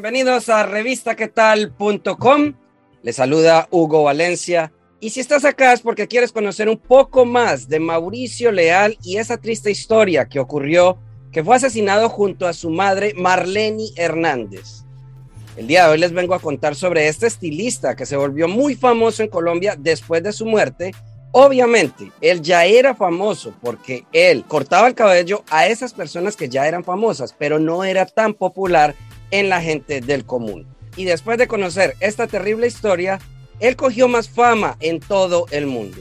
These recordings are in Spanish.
Bienvenidos a revistaquetal.com. Les saluda Hugo Valencia. Y si estás acá es porque quieres conocer un poco más de Mauricio Leal y esa triste historia que ocurrió, que fue asesinado junto a su madre Marlene Hernández. El día de hoy les vengo a contar sobre este estilista que se volvió muy famoso en Colombia después de su muerte. Obviamente, él ya era famoso porque él cortaba el cabello a esas personas que ya eran famosas, pero no era tan popular en la gente del común. Y después de conocer esta terrible historia, él cogió más fama en todo el mundo.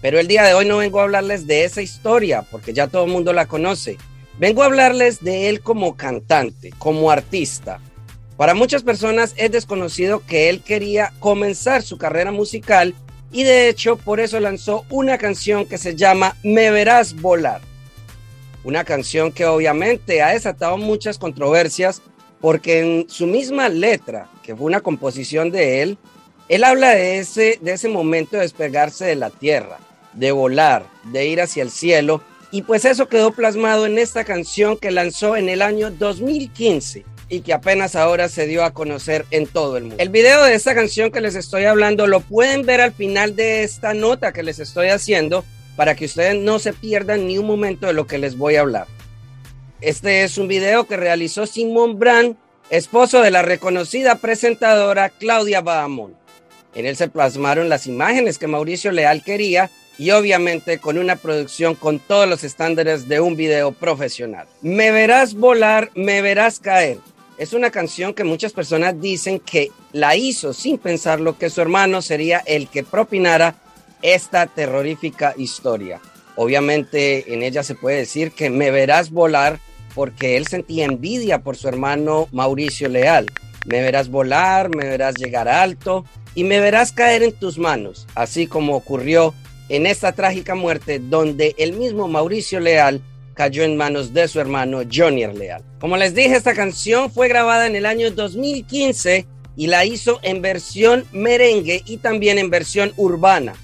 Pero el día de hoy no vengo a hablarles de esa historia, porque ya todo el mundo la conoce. Vengo a hablarles de él como cantante, como artista. Para muchas personas es desconocido que él quería comenzar su carrera musical y de hecho por eso lanzó una canción que se llama Me verás volar. Una canción que obviamente ha desatado muchas controversias porque en su misma letra, que fue una composición de él, él habla de ese, de ese momento de despegarse de la tierra, de volar, de ir hacia el cielo, y pues eso quedó plasmado en esta canción que lanzó en el año 2015 y que apenas ahora se dio a conocer en todo el mundo. El video de esta canción que les estoy hablando lo pueden ver al final de esta nota que les estoy haciendo para que ustedes no se pierdan ni un momento de lo que les voy a hablar. Este es un video que realizó Simón Brand, esposo de la reconocida presentadora Claudia Bahamón. En él se plasmaron las imágenes que Mauricio Leal quería y obviamente con una producción con todos los estándares de un video profesional. Me verás volar, me verás caer. Es una canción que muchas personas dicen que la hizo sin pensar lo que su hermano sería el que propinara esta terrorífica historia. Obviamente en ella se puede decir que me verás volar porque él sentía envidia por su hermano Mauricio Leal. Me verás volar, me verás llegar alto y me verás caer en tus manos, así como ocurrió en esta trágica muerte donde el mismo Mauricio Leal cayó en manos de su hermano Johnny Leal. Como les dije, esta canción fue grabada en el año 2015 y la hizo en versión merengue y también en versión urbana,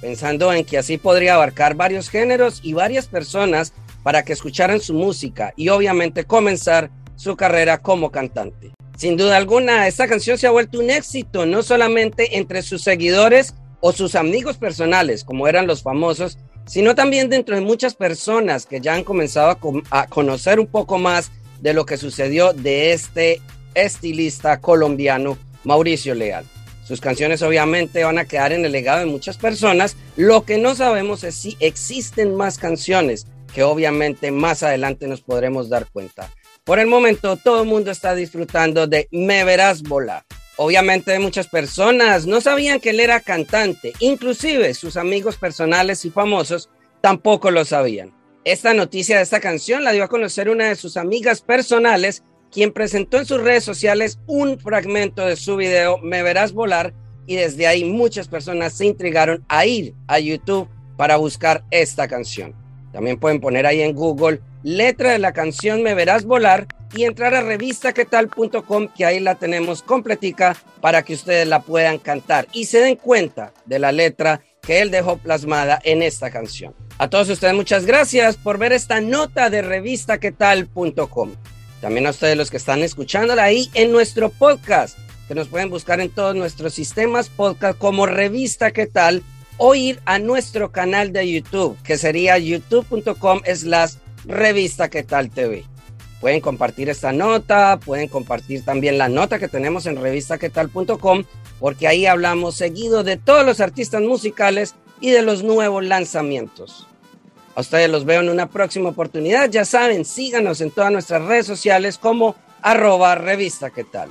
pensando en que así podría abarcar varios géneros y varias personas para que escucharan su música y obviamente comenzar su carrera como cantante. Sin duda alguna, esta canción se ha vuelto un éxito, no solamente entre sus seguidores o sus amigos personales, como eran los famosos, sino también dentro de muchas personas que ya han comenzado a, conocer un poco más de lo que sucedió de este estilista colombiano Mauricio Leal. Sus canciones obviamente van a quedar en el legado de muchas personas. Lo que no sabemos es si existen más canciones que obviamente más adelante nos podremos dar cuenta. Por el momento, todo el mundo está disfrutando de Me Verás Volar. Obviamente muchas personas no sabían que él era cantante, inclusive sus amigos personales y famosos tampoco lo sabían. Esta noticia de esta canción la dio a conocer una de sus amigas personales, quien presentó en sus redes sociales un fragmento de su video Me Verás Volar y desde ahí muchas personas se intrigaron a ir a YouTube para buscar esta canción. También pueden poner ahí en Google letra de la canción Me Verás Volar y entrar a revistaquetal.com que ahí la tenemos completica para que ustedes la puedan cantar y se den cuenta de la letra que él dejó plasmada en esta canción. A todos ustedes muchas gracias por ver esta nota de revistaquetal.com. También a ustedes los que están escuchándola ahí en nuestro podcast, que nos pueden buscar en todos nuestros sistemas podcast como Revista Qué Tal o ir a nuestro canal de YouTube, que sería youtube.com slash tal TV. Pueden compartir esta nota, pueden compartir también la nota que tenemos en revistaquetal.com, porque ahí hablamos seguido de todos los artistas musicales y de los nuevos lanzamientos. A ustedes los veo en una próxima oportunidad. Ya saben, síganos en todas nuestras redes sociales como arroba revista tal.